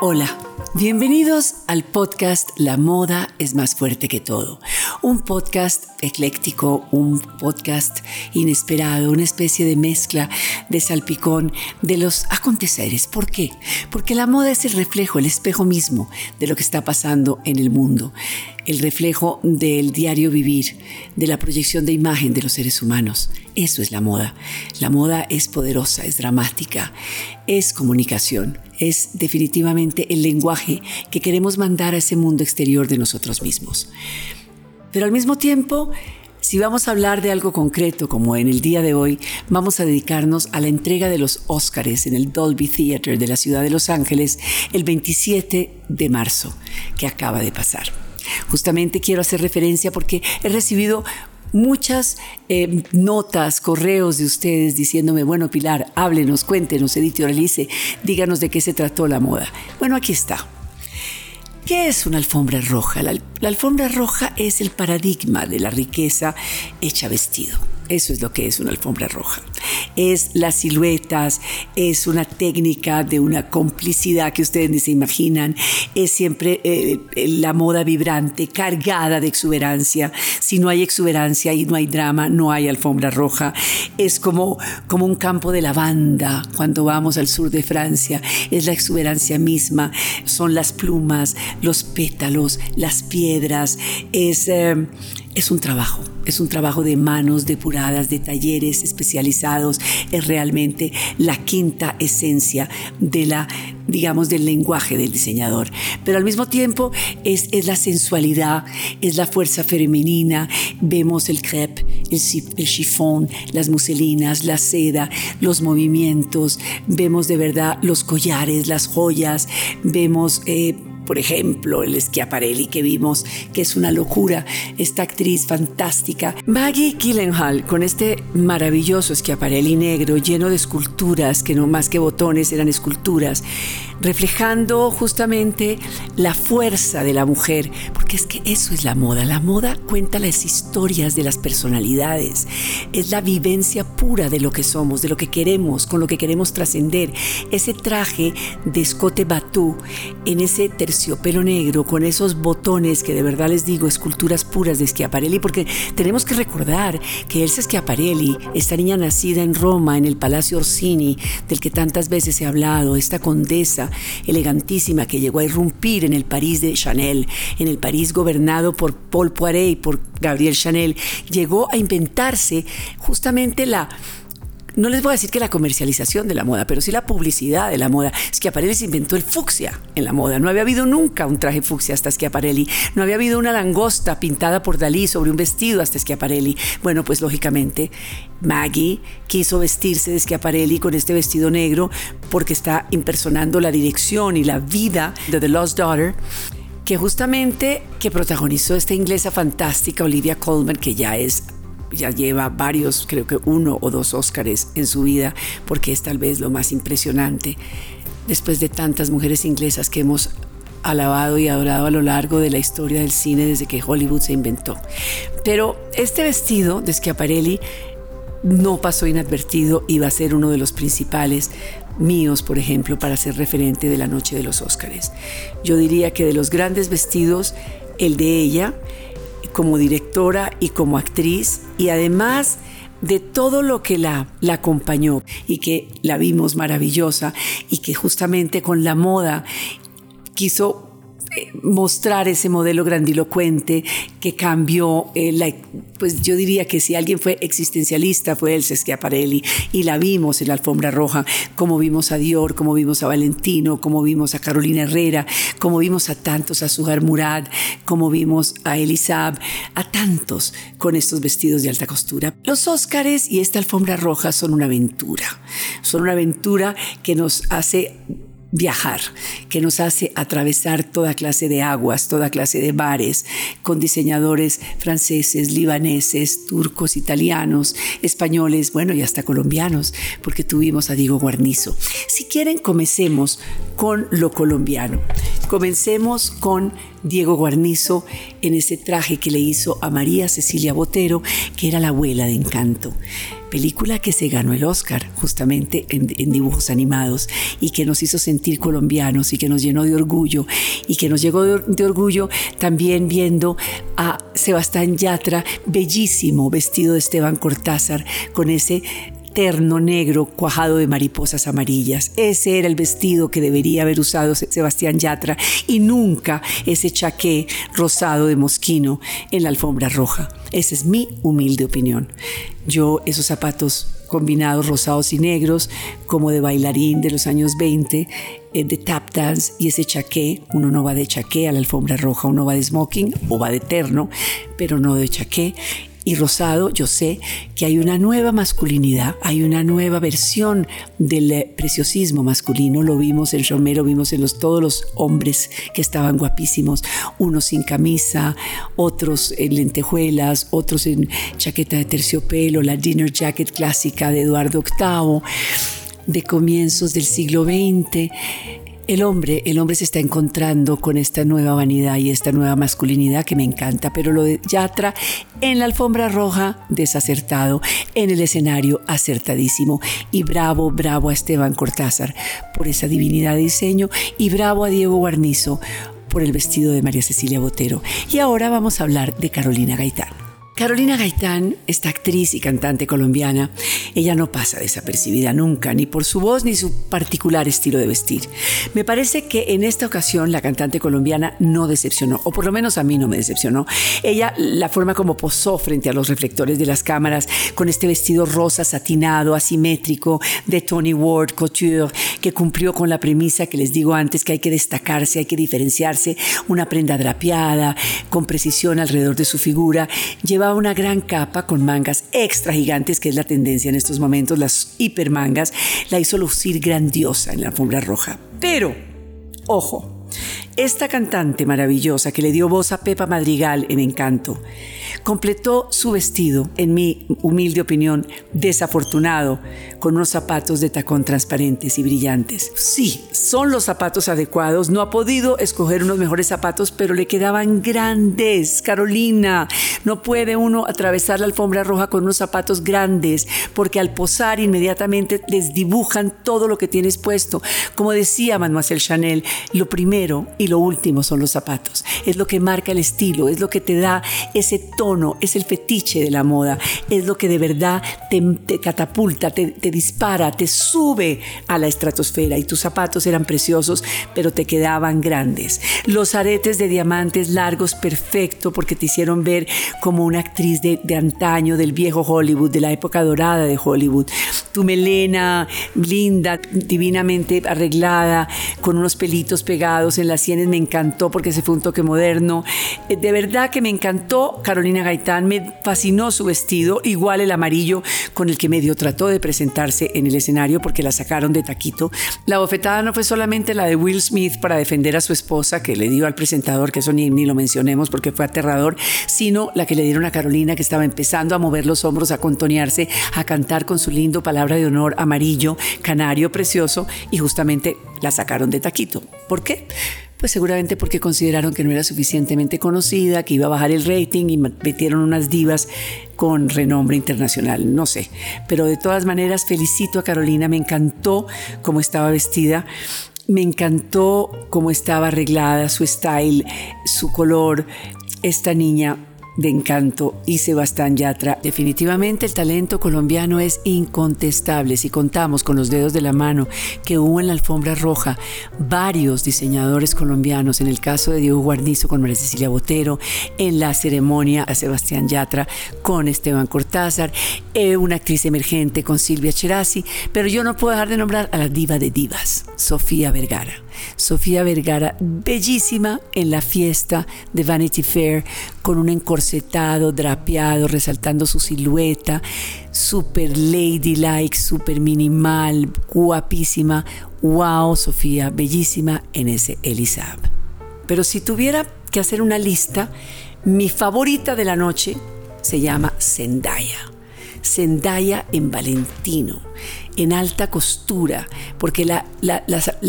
Hola, bienvenidos al podcast La moda es más fuerte que todo. Un podcast ecléctico, un podcast inesperado, una especie de mezcla de salpicón de los aconteceres. ¿Por qué? Porque la moda es el reflejo, el espejo mismo de lo que está pasando en el mundo, el reflejo del diario vivir, de la proyección de imagen de los seres humanos. Eso es la moda. La moda es poderosa, es dramática, es comunicación es definitivamente el lenguaje que queremos mandar a ese mundo exterior de nosotros mismos. Pero al mismo tiempo, si vamos a hablar de algo concreto, como en el día de hoy, vamos a dedicarnos a la entrega de los Óscares en el Dolby Theatre de la ciudad de Los Ángeles el 27 de marzo, que acaba de pasar. Justamente quiero hacer referencia porque he recibido muchas eh, notas, correos de ustedes diciéndome, bueno, Pilar, háblenos, cuéntenos, editorialice, díganos de qué se trató la moda. Bueno, aquí está. ¿Qué es una alfombra roja? la alfombra roja es el paradigma de la riqueza hecha vestido. Eso es lo que es una alfombra roja. Es las siluetas, es una técnica de una complicidad que ustedes ni se imaginan. Es siempre eh, la moda vibrante, cargada de exuberancia. Si no hay exuberancia y no hay drama, no hay alfombra roja. Es como, como un campo de lavanda cuando vamos al sur de Francia. Es la exuberancia misma. Son las plumas, los pétalos, las piedras. Es, eh, es un trabajo es un trabajo de manos depuradas, de talleres especializados, es realmente la quinta esencia de la digamos, del lenguaje del diseñador. Pero al mismo tiempo es, es la sensualidad, es la fuerza femenina. Vemos el crepe, el, el chiffon, las muselinas, la seda, los movimientos. Vemos de verdad los collares, las joyas. Vemos... Eh, por ejemplo, el Schiaparelli que vimos, que es una locura, esta actriz fantástica. Maggie Gyllenhaal, con este maravilloso Schiaparelli negro, lleno de esculturas, que no más que botones eran esculturas, reflejando justamente la fuerza de la mujer, porque es que eso es la moda. La moda cuenta las historias de las personalidades, es la vivencia pura de lo que somos, de lo que queremos, con lo que queremos trascender. Ese traje de escote batú, en ese terciopelo negro, con esos botones que de verdad les digo, esculturas puras de Schiaparelli, porque tenemos que recordar que Elsa Schiaparelli, esta niña nacida en Roma, en el Palacio Orsini, del que tantas veces he hablado, esta condesa, elegantísima que llegó a irrumpir en el París de Chanel, en el París gobernado por Paul Poiret y por Gabriel Chanel, llegó a inventarse justamente la no les voy a decir que la comercialización de la moda, pero sí la publicidad de la moda. Schiaparelli se inventó el fucsia en la moda. No había habido nunca un traje fucsia hasta Schiaparelli. No había habido una langosta pintada por Dalí sobre un vestido hasta Schiaparelli. Bueno, pues lógicamente Maggie quiso vestirse de Schiaparelli con este vestido negro porque está impersonando la dirección y la vida de The Lost Daughter que justamente que protagonizó esta inglesa fantástica Olivia Colman, que ya es ya lleva varios, creo que uno o dos Óscares en su vida, porque es tal vez lo más impresionante, después de tantas mujeres inglesas que hemos alabado y adorado a lo largo de la historia del cine desde que Hollywood se inventó. Pero este vestido de Schiaparelli no pasó inadvertido y va a ser uno de los principales míos, por ejemplo, para ser referente de la noche de los Óscares. Yo diría que de los grandes vestidos, el de ella, como directora y como actriz y además de todo lo que la, la acompañó y que la vimos maravillosa y que justamente con la moda quiso mostrar ese modelo grandilocuente que cambió, eh, pues yo diría que si alguien fue existencialista fue el Schiaparelli y la vimos en la alfombra roja, como vimos a Dior, como vimos a Valentino, como vimos a Carolina Herrera, como vimos a tantos, a Sugar Murad, como vimos a Elisab, a tantos con estos vestidos de alta costura. Los Óscares y esta alfombra roja son una aventura, son una aventura que nos hace viajar, que nos hace atravesar toda clase de aguas, toda clase de bares, con diseñadores franceses, libaneses, turcos, italianos, españoles, bueno, y hasta colombianos, porque tuvimos a Diego Guarnizo. Si quieren, comencemos con lo colombiano. Comencemos con Diego Guarnizo en ese traje que le hizo a María Cecilia Botero, que era la abuela de Encanto. película que se ganó el Oscar justamente en, dibujos animados y que nos hizo sentir colombianos y que nos llenó de orgullo y que nos llegó de, orgullo también viendo a Sebastián Yatra, bellísimo vestido de Esteban Cortázar, con ese terno negro cuajado de mariposas amarillas. Ese era el vestido que debería haber usado Sebastián Yatra y nunca ese chaqué rosado de mosquino en la alfombra roja. Esa es mi humilde opinión. Yo esos zapatos combinados rosados y negros, como de bailarín de los años 20, eh, de tap dance y ese chaqué, uno no va de chaqué a la alfombra roja, uno va de smoking o va de terno, pero no de chaqué y rosado, yo sé que hay una nueva masculinidad, hay una nueva versión del eh, preciosismo masculino. Lo vimos en Romero, vimos en los, todos los hombres que estaban guapísimos, unos sin camisa, otros en lentejuelas, otros en chaqueta de terciopelo, la dinner jacket clásica de Eduardo VIII de comienzos del siglo XX. El hombre, el hombre se está encontrando con esta nueva vanidad y esta nueva masculinidad que me encanta, pero lo de Yatra en la alfombra roja, desacertado, en el escenario, acertadísimo. Y bravo, bravo a Esteban Cortázar por esa divinidad de diseño y bravo a Diego Guarnizo por el vestido de María Cecilia Botero. Y ahora vamos a hablar de Carolina Gaitán. Carolina Gaitán, esta actriz y cantante colombiana, ella no pasa desapercibida nunca, ni por su voz ni su particular estilo de vestir. Me parece que en esta ocasión la cantante colombiana no decepcionó, o por lo menos a mí no me decepcionó. Ella, la forma como posó frente a los reflectores de las cámaras, con este vestido rosa satinado, asimétrico, de Tony Ward Couture, que cumplió con la premisa que les digo antes, que hay que destacarse, hay que diferenciarse, una prenda drapeada, con precisión alrededor de su figura, lleva una gran capa con mangas extra gigantes, que es la tendencia en estos momentos, las hipermangas, la hizo lucir grandiosa en la alfombra roja. Pero, ojo, esta cantante maravillosa que le dio voz a Pepa Madrigal en Encanto, completó su vestido, en mi humilde opinión, desafortunado, con unos zapatos de tacón transparentes y brillantes. Sí, son los zapatos adecuados, no ha podido escoger unos mejores zapatos, pero le quedaban grandes. Carolina, no puede uno atravesar la alfombra roja con unos zapatos grandes, porque al posar inmediatamente les dibujan todo lo que tienes puesto. Como decía Mademoiselle Chanel, lo primero y lo último son los zapatos. Es lo que marca el estilo, es lo que te da ese tono, es el fetiche de la moda, es lo que de verdad te, catapulta, te, te dispara, te sube a la estratosfera. Y tus zapatos eran preciosos, pero te quedaban grandes. Los aretes de diamantes largos, perfecto, porque te hicieron ver como una actriz de, de antaño, del viejo Hollywood, de la época dorada de Hollywood. Tu melena linda, divinamente arreglada, con unos pelitos pegados en las sienes me encantó porque se fue un toque moderno. Eh, de verdad que me encantó Carolina Gaitán, me fascinó su vestido, igual el amarillo con el que medio trató de presentarse en el escenario porque la sacaron de taquito. La bofetada no fue solamente la de Will Smith para defender a su esposa que le dio al presentador, que eso ni, ni lo mencionemos porque fue aterrador, sino la que le dieron a Carolina que estaba empezando a mover los hombros, a contonearse, a cantar con su lindo palabra de honor amarillo, canario precioso y justamente la sacaron de taquito. ¿Por qué? Pues seguramente porque consideraron que no era suficientemente conocida, que iba a bajar el rating y metieron unas divas con renombre internacional, no sé. Pero de todas maneras felicito a Carolina, me encantó cómo estaba vestida. Me encantó cómo estaba arreglada, su style, su color. Esta niña de Encanto y Sebastián Yatra. Definitivamente el talento colombiano es incontestable. Si contamos con los dedos de la mano que hubo en la alfombra roja varios diseñadores colombianos, en el caso de Diego Guarnizo con María Cecilia Botero, en la ceremonia a Sebastián Yatra con Esteban Cortázar, eh, una actriz emergente con Silvia Cherasi, pero yo no puedo dejar de nombrar a la diva de divas, Sofía Vergara. Sofía Vergara, bellísima en la fiesta de Vanity Fair, con un encorsetado, drapeado, resaltando su silueta, súper ladylike, súper minimal, guapísima. Wow, Sofía, bellísima en ese Elisab. Pero si tuviera que hacer una lista, mi favorita de la noche se llama Zendaya. Zendaya en Valentino, en alta costura, porque la, la,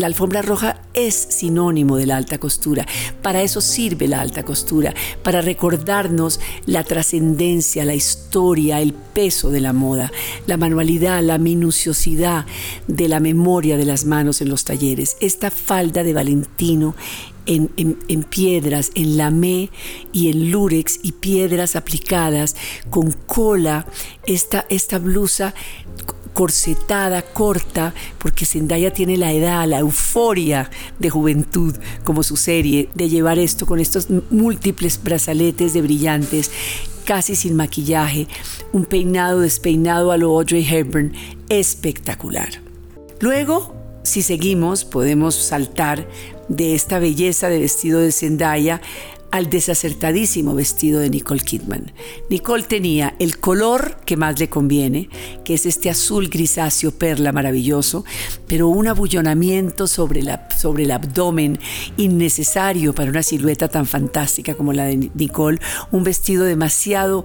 alfombra roja es sinónimo de la alta costura. Para eso sirve la alta costura, para recordarnos la trascendencia, la historia, el peso de la moda, la manualidad, la minuciosidad de la memoria de las manos en los talleres. Esta falda de Valentino en, piedras, en lamé y en lurex y piedras aplicadas con cola, esta, esta blusa corsetada, corta, porque Zendaya tiene la edad, la euforia de juventud, como su serie, de llevar esto con estos múltiples brazaletes de brillantes, casi sin maquillaje, un peinado despeinado a lo Audrey Hepburn, espectacular. Luego, si seguimos, podemos saltar de esta belleza de vestido de Zendaya al desacertadísimo vestido de Nicole Kidman. Nicole tenía el color que más le conviene, que es este azul grisáceo perla maravilloso, pero un abullonamiento sobre, sobre el abdomen innecesario para una silueta tan fantástica como la de Nicole, un vestido demasiado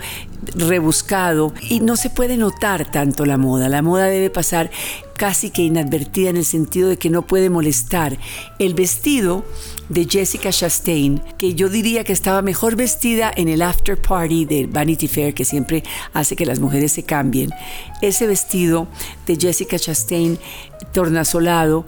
rebuscado y no se puede notar tanto la moda. La moda debe pasar casi que inadvertida en el sentido de que no puede molestar. El vestido de Jessica Chastain, que yo diría que estaba mejor vestida en el after party de Vanity Fair, que siempre hace que las mujeres se cambien. Ese vestido de Jessica Chastain tornasolado,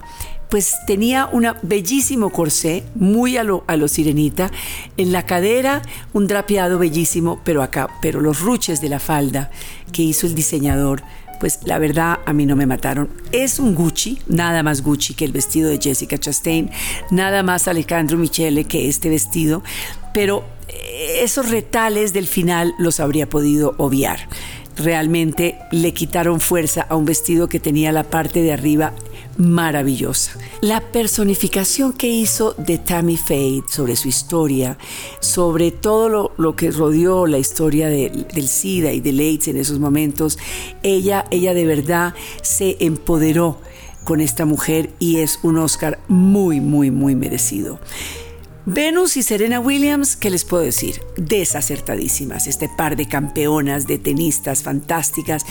pues tenía un bellísimo corsé, muy a lo, a lo sirenita, en la cadera un drapeado bellísimo, pero acá, pero los ruches de la falda que hizo el diseñador pues la verdad a mí no me mataron. Es un Gucci, nada más Gucci que el vestido de Jessica Chastain, nada más Alejandro Michele que este vestido, pero eh, esos retales del final los habría podido obviar. Realmente le quitaron fuerza a un vestido que tenía la parte de arriba maravillosa. La personificación que hizo de Tammy Faye sobre su historia, sobre todo lo, que rodeó la historia del SIDA y del AIDS en esos momentos, ella, ella de verdad se empoderó con esta mujer y es un Oscar muy, muy, muy merecido. Venus y Serena Williams, ¿qué les puedo decir? Desacertadísimas, este par de campeonas, de tenistas fantásticas.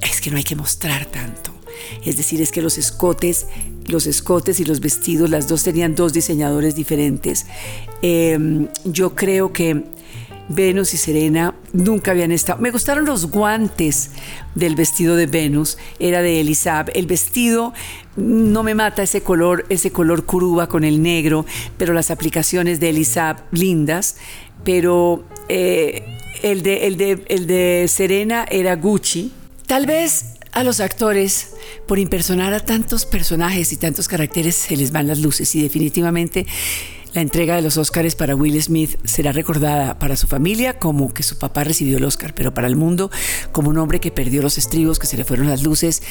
Es que no hay que mostrar tanto. Es decir, es que los escotes, los escotes y los vestidos, las dos tenían dos diseñadores diferentes. Em, yo creo que Venus y Serena nunca habían estado. Me gustaron los guantes del vestido de Venus, era de Elizabeth. El vestido no me mata ese color, ese color curuba con el negro, pero las aplicaciones de Elizabeth lindas. Pero eh, el, de, el, de, el de Serena era Gucci. Tal vez a los actores, por impersonar a tantos personajes y tantos caracteres, se les van las luces. Y definitivamente la entrega de los Oscars para Will Smith será recordada para su familia como que su papá recibió el Oscar, pero para el mundo como un hombre que perdió los estribos, que se le fueron las luces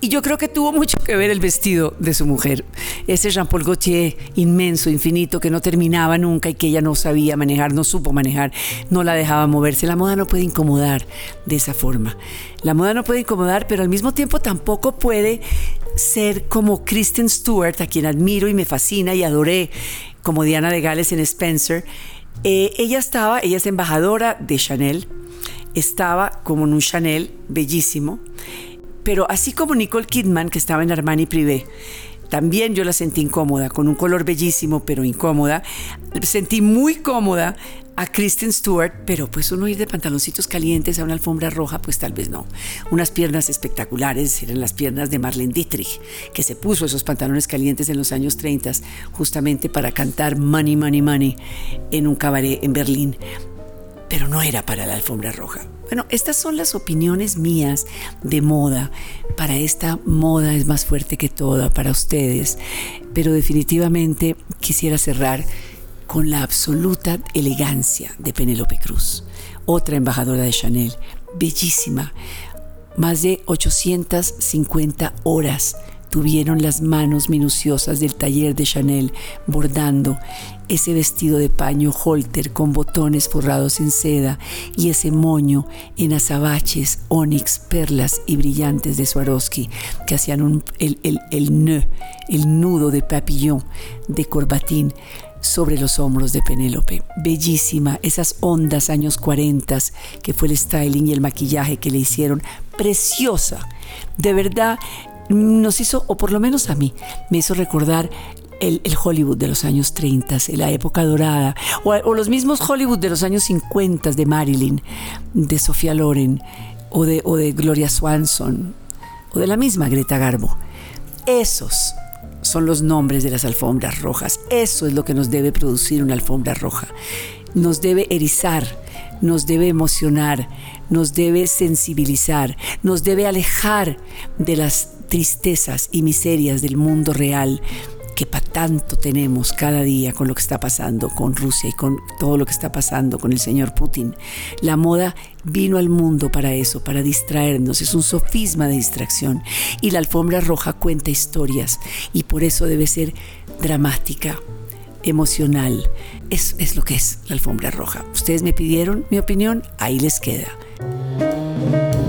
y yo creo que tuvo mucho que ver el vestido de su mujer. Ese Jean-Paul Gaultier inmenso, infinito, que no terminaba nunca y que ella no sabía manejar, no supo manejar, no la dejaba moverse. La moda no puede incomodar de esa forma. La moda no puede incomodar, pero al mismo tiempo tampoco puede ser como Kristen Stewart, a quien admiro y me fascina y adoré como Diana de Gales en Spencer. Eh, ella estaba, ella es embajadora de Chanel, estaba como en un Chanel bellísimo pero así como Nicole Kidman, que estaba en Armani Privé, también yo la sentí incómoda, con un color bellísimo, pero incómoda. Sentí muy cómoda a Kristen Stewart, pero pues uno ir de pantaloncitos calientes a una alfombra roja, pues tal vez no. Unas piernas espectaculares eran las piernas de Marlene Dietrich, que se puso esos pantalones calientes en los años 30 justamente para cantar Money, Money, Money en un cabaret en Berlín pero no era para la alfombra roja. Bueno, estas son las opiniones mías de moda. Para esta moda es más fuerte que toda, para ustedes. Pero definitivamente quisiera cerrar con la absoluta elegancia de Penélope Cruz, otra embajadora de Chanel, bellísima. Más de 850 horas tuvieron las manos minuciosas del taller de Chanel bordando ese vestido de paño holter con botones forrados en seda y ese moño en azabaches, onix, perlas y brillantes de Swarovski que hacían el, el, el nudo de papillon de corbatín sobre los hombros de Penélope. Bellísima, esas ondas años 40 que fue el styling y el maquillaje que le hicieron, preciosa. De verdad, nos hizo, o por lo menos a mí, me hizo recordar el, Hollywood de los años 30, la época dorada, o, los mismos Hollywood de los años 50 de Marilyn, de Sofía Loren, o de, o de Gloria Swanson, o de la misma Greta Garbo. Esos son los nombres de las alfombras rojas. Eso es lo que nos debe producir una alfombra roja. Nos debe erizar, nos debe emocionar, nos debe sensibilizar, nos debe alejar de las tristezas y miserias del mundo real que para tanto tenemos cada día con lo que está pasando con Rusia y con todo lo que está pasando con el señor Putin. La moda vino al mundo para eso, para distraernos, es un sofisma de distracción y la alfombra roja cuenta historias y por eso debe ser dramática, emocional. Es, es lo que es la alfombra roja. Ustedes me pidieron mi opinión, ahí les queda. thank you